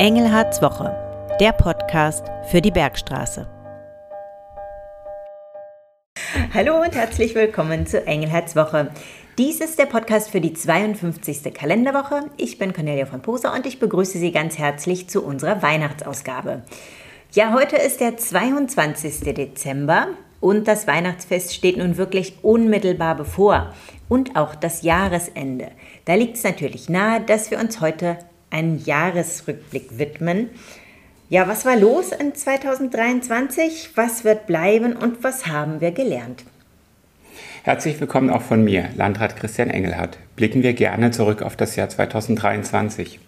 Engelhards Woche, der Podcast für die Bergstraße. Hallo und herzlich willkommen zu Engelhards Woche. Dies ist der Podcast für die 52. Kalenderwoche. Ich bin Cornelia von Poser und ich begrüße Sie ganz herzlich zu unserer Weihnachtsausgabe. Ja, heute ist der 22. Dezember und das Weihnachtsfest steht nun wirklich unmittelbar bevor und auch das Jahresende. Da liegt es natürlich nahe, dass wir uns heute einen Jahresrückblick widmen. Ja, was war los in 2023? Was wird bleiben und was haben wir gelernt? Herzlich willkommen auch von mir, Landrat Christian Engelhardt. Blicken wir gerne zurück auf das Jahr 2023.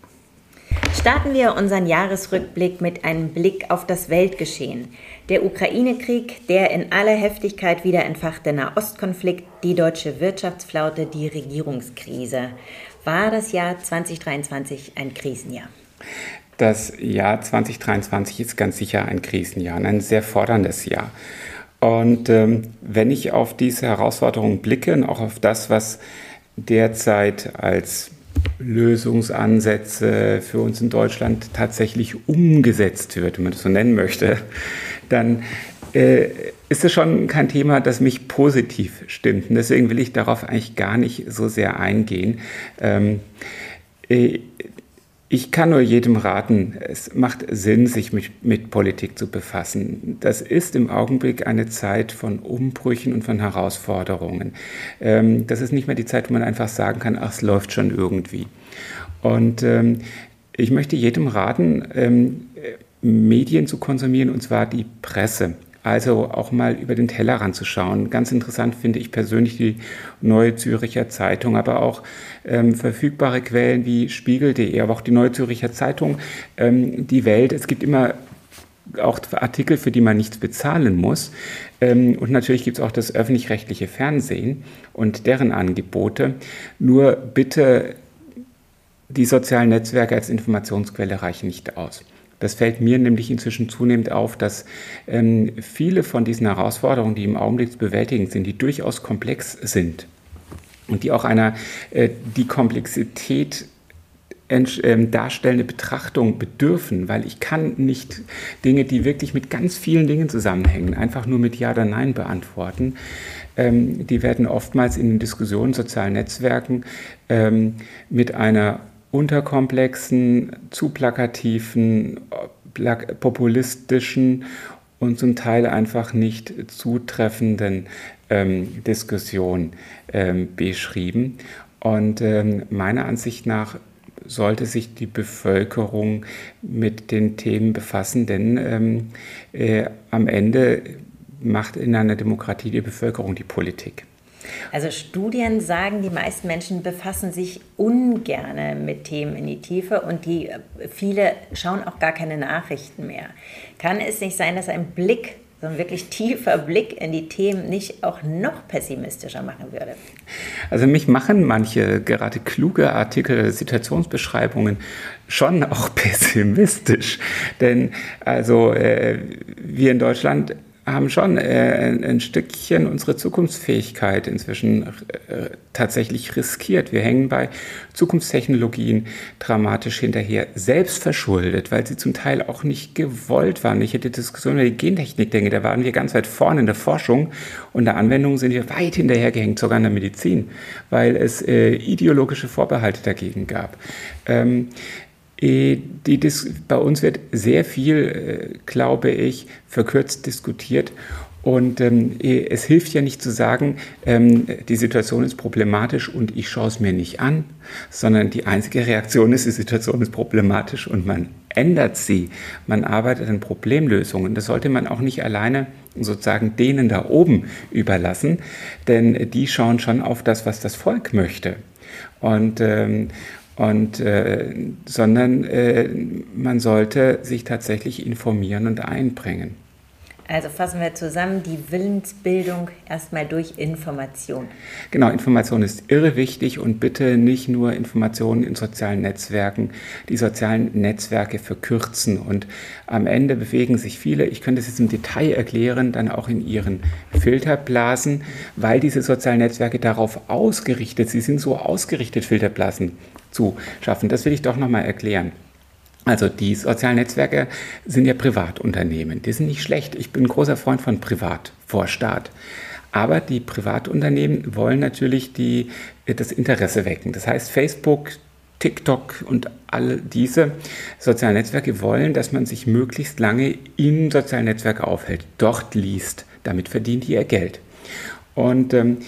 Starten wir unseren Jahresrückblick mit einem Blick auf das Weltgeschehen. Der Ukraine-Krieg, der in aller Heftigkeit wieder entfachte Nahostkonflikt, die deutsche Wirtschaftsflaute, die Regierungskrise. War das Jahr 2023 ein Krisenjahr? Das Jahr 2023 ist ganz sicher ein Krisenjahr, ein sehr forderndes Jahr. Und ähm, wenn ich auf diese Herausforderungen blicke und auch auf das, was derzeit als Lösungsansätze für uns in Deutschland tatsächlich umgesetzt wird, wenn man das so nennen möchte, dann äh, ist es schon kein Thema, das mich positiv stimmt. Und deswegen will ich darauf eigentlich gar nicht so sehr eingehen. Ähm, äh, ich kann nur jedem raten, es macht Sinn, sich mit, mit, Politik zu befassen. Das ist im Augenblick eine Zeit von Umbrüchen und von Herausforderungen. Ähm, das ist nicht mehr die Zeit, wo man einfach sagen kann, ach, es läuft schon irgendwie. Und ähm, ich möchte jedem raten, ähm, Medien zu konsumieren, und zwar die Presse. Also auch mal über den Tellerrand zu schauen. Ganz interessant finde ich persönlich die Neue Züricher Zeitung, aber auch ähm, verfügbare Quellen wie Spiegel.de, aber auch die Neue Züricher Zeitung, ähm, die Welt. Es gibt immer auch Artikel, für die man nichts bezahlen muss. Ähm, und natürlich gibt es auch das öffentlich-rechtliche Fernsehen und deren Angebote. Nur bitte, die sozialen Netzwerke als Informationsquelle reichen nicht aus. Das fällt mir nämlich inzwischen zunehmend auf, dass ähm, viele von diesen Herausforderungen, die im Augenblick zu bewältigen sind, die durchaus komplex sind und die auch einer äh, die Komplexität ähm, darstellende Betrachtung bedürfen, weil ich kann nicht Dinge, die wirklich mit ganz vielen Dingen zusammenhängen, einfach nur mit Ja oder Nein beantworten. Ähm, die werden oftmals in den Diskussionen, sozialen Netzwerken ähm, mit einer unterkomplexen, zu plakativen, populistischen und zum Teil einfach nicht zutreffenden ähm, Diskussion ähm, beschrieben. Und ähm, meiner Ansicht nach sollte sich die Bevölkerung mit den Themen befassen, denn ähm, äh, am Ende macht in einer Demokratie die Bevölkerung die Politik. Also Studien sagen, die meisten Menschen befassen sich ungern mit Themen in die Tiefe und die viele schauen auch gar keine Nachrichten mehr. Kann es nicht sein, dass ein Blick so ein wirklich tiefer Blick in die Themen nicht auch noch pessimistischer machen würde? Also mich machen manche gerade kluge Artikel, Situationsbeschreibungen schon auch pessimistisch. Denn also äh, wir in Deutschland haben schon äh, ein, Stückchen unsere Zukunftsfähigkeit inzwischen äh, tatsächlich riskiert. Wir hängen bei Zukunftstechnologien dramatisch hinterher, selbst verschuldet, weil sie zum Teil auch nicht gewollt waren. Ich hätte Diskussionen über die Gentechnik denke, da waren wir ganz weit vorne in der Forschung und der Anwendung sind wir weit hinterhergehängt, sogar in der Medizin, weil es äh, ideologische Vorbehalte dagegen gab. Ähm, äh, die, bei uns wird sehr viel, äh, glaube ich, verkürzt diskutiert. Und ähm, äh, es hilft ja nicht zu sagen, ähm, die Situation ist problematisch und ich schaue es mir nicht an, sondern die einzige Reaktion ist, die Situation ist problematisch und man ändert sie. Man arbeitet an Problemlösungen. Das sollte man auch nicht alleine sozusagen denen da oben überlassen, denn die schauen schon auf das, was das Volk möchte. Und, ähm, und, äh, sondern äh, man sollte sich tatsächlich informieren und einbringen. Also fassen wir zusammen, die Willensbildung erstmal durch Information. Genau, Information ist irre wichtig und bitte nicht nur Informationen in sozialen Netzwerken, die sozialen Netzwerke verkürzen und am Ende bewegen sich viele, ich könnte es jetzt im Detail erklären, dann auch in ihren Filterblasen, weil diese sozialen Netzwerke darauf ausgerichtet, sie sind so ausgerichtet, Filterblasen zu schaffen. Das will ich doch nochmal erklären. Also die sozialen Netzwerke sind ja Privatunternehmen. Die sind nicht schlecht. Ich bin großer Freund von Privat vor Staat. Aber die Privatunternehmen wollen natürlich die, das Interesse wecken. Das heißt, Facebook, TikTok und all diese sozialen Netzwerke wollen, dass man sich möglichst lange in sozialen Netzwerken aufhält, dort liest. Damit verdienen die ihr Geld. Und ähm,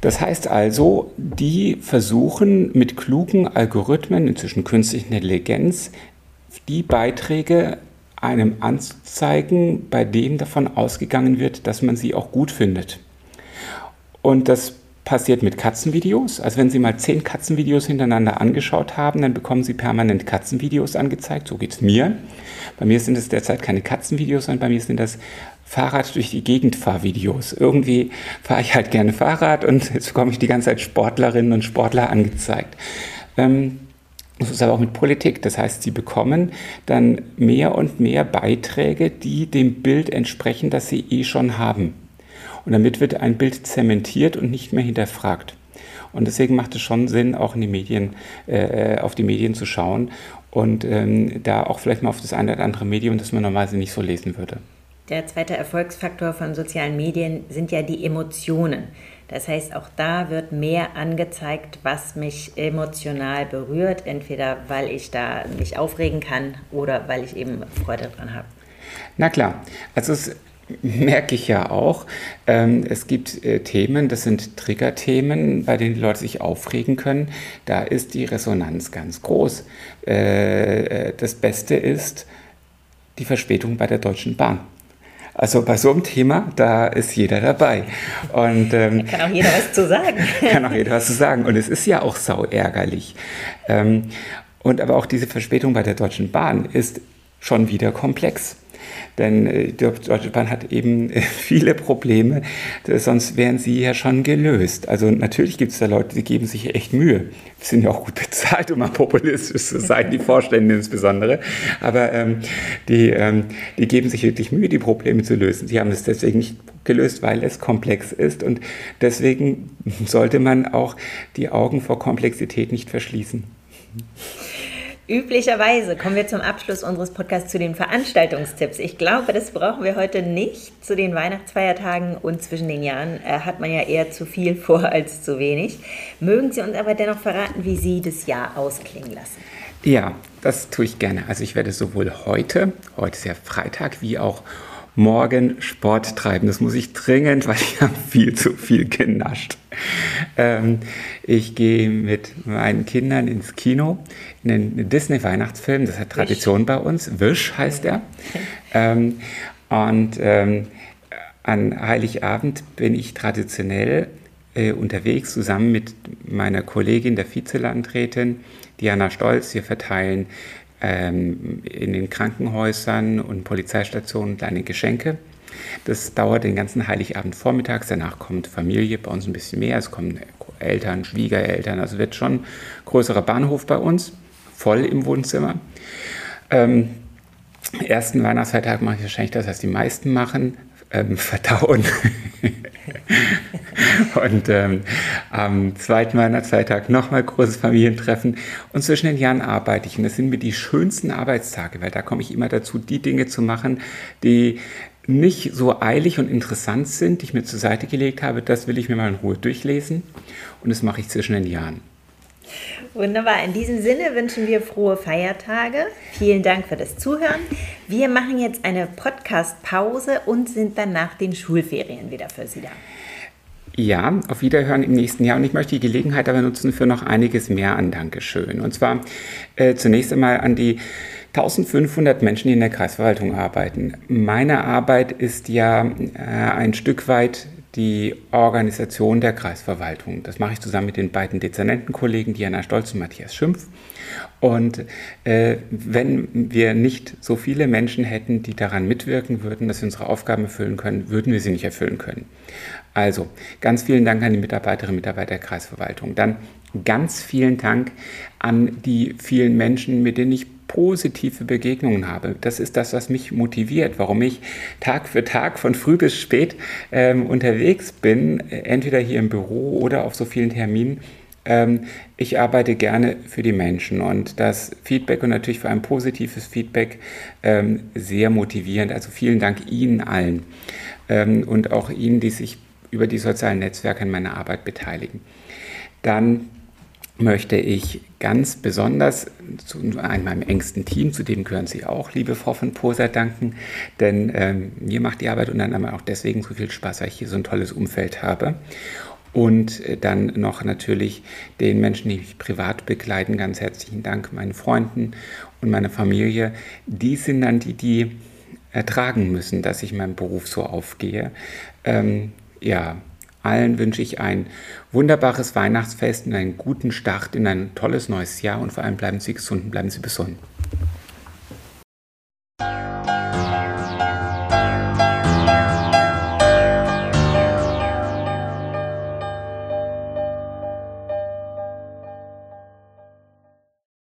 das heißt also, die versuchen mit klugen Algorithmen, inzwischen künstlichen Intelligenz, die Beiträge einem anzuzeigen, bei denen davon ausgegangen wird, dass man sie auch gut findet. Und das passiert mit Katzenvideos. Also wenn Sie mal zehn Katzenvideos hintereinander angeschaut haben, dann bekommen Sie permanent Katzenvideos angezeigt. So geht es mir. Bei mir sind es derzeit keine Katzenvideos, sondern bei mir sind das Fahrrad durch die Gegend Fahrvideos. Irgendwie fahre ich halt gerne Fahrrad und jetzt bekomme ich die ganze Zeit Sportlerinnen und Sportler angezeigt. Ähm, das ist aber auch mit Politik. Das heißt, sie bekommen dann mehr und mehr Beiträge, die dem Bild entsprechen, das sie eh schon haben. Und damit wird ein Bild zementiert und nicht mehr hinterfragt. Und deswegen macht es schon Sinn, auch in die Medien, äh, auf die Medien zu schauen und ähm, da auch vielleicht mal auf das eine oder andere Medium, das man normalerweise nicht so lesen würde. Der zweite Erfolgsfaktor von sozialen Medien sind ja die Emotionen. Das heißt, auch da wird mehr angezeigt, was mich emotional berührt, entweder weil ich da mich aufregen kann oder weil ich eben Freude dran habe. Na klar, also es merke ich ja auch. Ähm, es gibt äh, Themen, das sind Triggerthemen, bei denen die Leute sich aufregen können. Da ist die Resonanz ganz groß. Äh, äh, das Beste ist die Verspätung bei der Deutschen Bahn. Also bei so einem Thema, da ist jeder dabei. Und, ähm, da kann auch jeder was zu sagen. kann auch jeder was zu sagen. Und es ist ja auch sau ärgerlich. Ähm, und aber auch diese Verspätung bei der Deutschen Bahn ist schon wieder komplex. Denn äh, Deutsche Bahn hat eben äh, viele Probleme, sonst wären sie ja schon gelöst. Also natürlich gibt es da Leute, die geben sich echt Mühe. Sind ja auch gut bezahlt, um mal populistisch zu sein, die Vorstände insbesondere. Aber ähm, die, ähm, die geben sich wirklich Mühe, die Probleme zu lösen. Sie haben es deswegen nicht gelöst, weil es komplex ist. Und deswegen sollte man auch die Augen vor Komplexität nicht verschließen. Üblicherweise kommen wir zum Abschluss unseres Podcasts zu den Veranstaltungstipps. Ich glaube, das brauchen wir heute nicht. Zu den Weihnachtsfeiertagen und zwischen den Jahren äh, hat man ja eher zu viel vor als zu wenig. Mögen Sie uns aber dennoch verraten, wie Sie das Jahr ausklingen lassen? Ja, das tue ich gerne. Also ich werde sowohl heute, heute ist ja Freitag, wie auch morgen Sport treiben. Das muss ich dringend, weil ich habe viel zu viel genascht. Ähm, ich gehe mit meinen Kindern ins Kino, in den Disney-Weihnachtsfilm, das hat Tradition bei uns. Wish heißt er. Ähm, und ähm, an Heiligabend bin ich traditionell äh, unterwegs, zusammen mit meiner Kollegin, der Vizelandrätin Diana Stolz. Wir verteilen ähm, in den Krankenhäusern und Polizeistationen kleine Geschenke. Das dauert den ganzen Heiligabend vormittags. Danach kommt Familie, bei uns ein bisschen mehr. Es kommen Eltern, Schwiegereltern. Also wird schon größerer Bahnhof bei uns, voll im Wohnzimmer. Ähm, ersten Weihnachtsfeiertag mache ich wahrscheinlich das, was die meisten machen ähm, verdauen. und ähm, am zweiten Weihnachtszeittag nochmal großes Familientreffen. Und zwischen den Jahren arbeite ich. Und das sind mir die schönsten Arbeitstage, weil da komme ich immer dazu, die Dinge zu machen, die nicht so eilig und interessant sind, die ich mir zur Seite gelegt habe. Das will ich mir mal in Ruhe durchlesen. Und das mache ich zwischen den Jahren. Wunderbar. In diesem Sinne wünschen wir frohe Feiertage. Vielen Dank für das Zuhören. Wir machen jetzt eine Podcast-Pause und sind dann nach den Schulferien wieder für Sie da. Ja, auf Wiederhören im nächsten Jahr. Und ich möchte die Gelegenheit aber nutzen für noch einiges mehr an Dankeschön. Und zwar äh, zunächst einmal an die 1500 Menschen, die in der Kreisverwaltung arbeiten. Meine Arbeit ist ja äh, ein Stück weit die Organisation der Kreisverwaltung. Das mache ich zusammen mit den beiden Dezernentenkollegen Diana Stolz und Matthias Schimpf. Und äh, wenn wir nicht so viele Menschen hätten, die daran mitwirken würden, dass wir unsere Aufgaben erfüllen können, würden wir sie nicht erfüllen können. Also ganz vielen Dank an die Mitarbeiterinnen und Mitarbeiter der Kreisverwaltung. Dann ganz vielen Dank an die vielen Menschen, mit denen ich positive Begegnungen habe. Das ist das, was mich motiviert, warum ich Tag für Tag von früh bis spät ähm, unterwegs bin, entweder hier im Büro oder auf so vielen Terminen, ähm, ich arbeite gerne für die Menschen und das Feedback und natürlich vor allem positives Feedback ähm, sehr motivierend. Also vielen Dank Ihnen allen ähm, und auch Ihnen, die sich über die sozialen Netzwerke an meiner Arbeit beteiligen. Dann möchte ich ganz besonders zu meinem engsten Team, zu dem gehören Sie auch, liebe Frau von Poser, danken, denn ähm, mir macht die Arbeit unter anderem auch deswegen so viel Spaß, weil ich hier so ein tolles Umfeld habe. Und äh, dann noch natürlich den Menschen, die mich privat begleiten, ganz herzlichen Dank, meinen Freunden und meiner Familie. Die sind dann die, die ertragen müssen, dass ich meinem Beruf so aufgehe. Ähm, ja, allen wünsche ich ein wunderbares Weihnachtsfest und einen guten Start in ein tolles neues Jahr und vor allem bleiben Sie gesund und bleiben Sie besonnen.